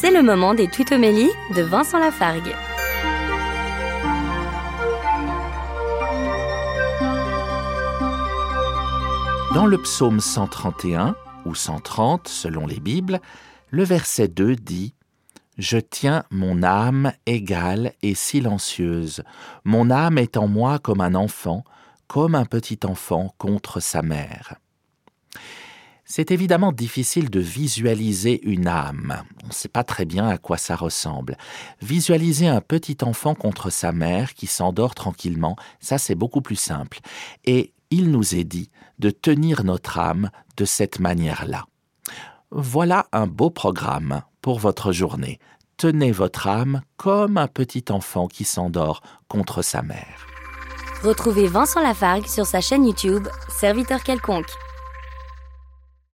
C'est le moment des tutomélies de Vincent Lafargue. Dans le psaume 131, ou 130 selon les Bibles, le verset 2 dit Je tiens mon âme égale et silencieuse. Mon âme est en moi comme un enfant, comme un petit enfant contre sa mère. C'est évidemment difficile de visualiser une âme. On ne sait pas très bien à quoi ça ressemble. Visualiser un petit enfant contre sa mère qui s'endort tranquillement, ça c'est beaucoup plus simple. Et il nous est dit de tenir notre âme de cette manière-là. Voilà un beau programme pour votre journée. Tenez votre âme comme un petit enfant qui s'endort contre sa mère. Retrouvez Vincent Lafargue sur sa chaîne YouTube, Serviteur quelconque.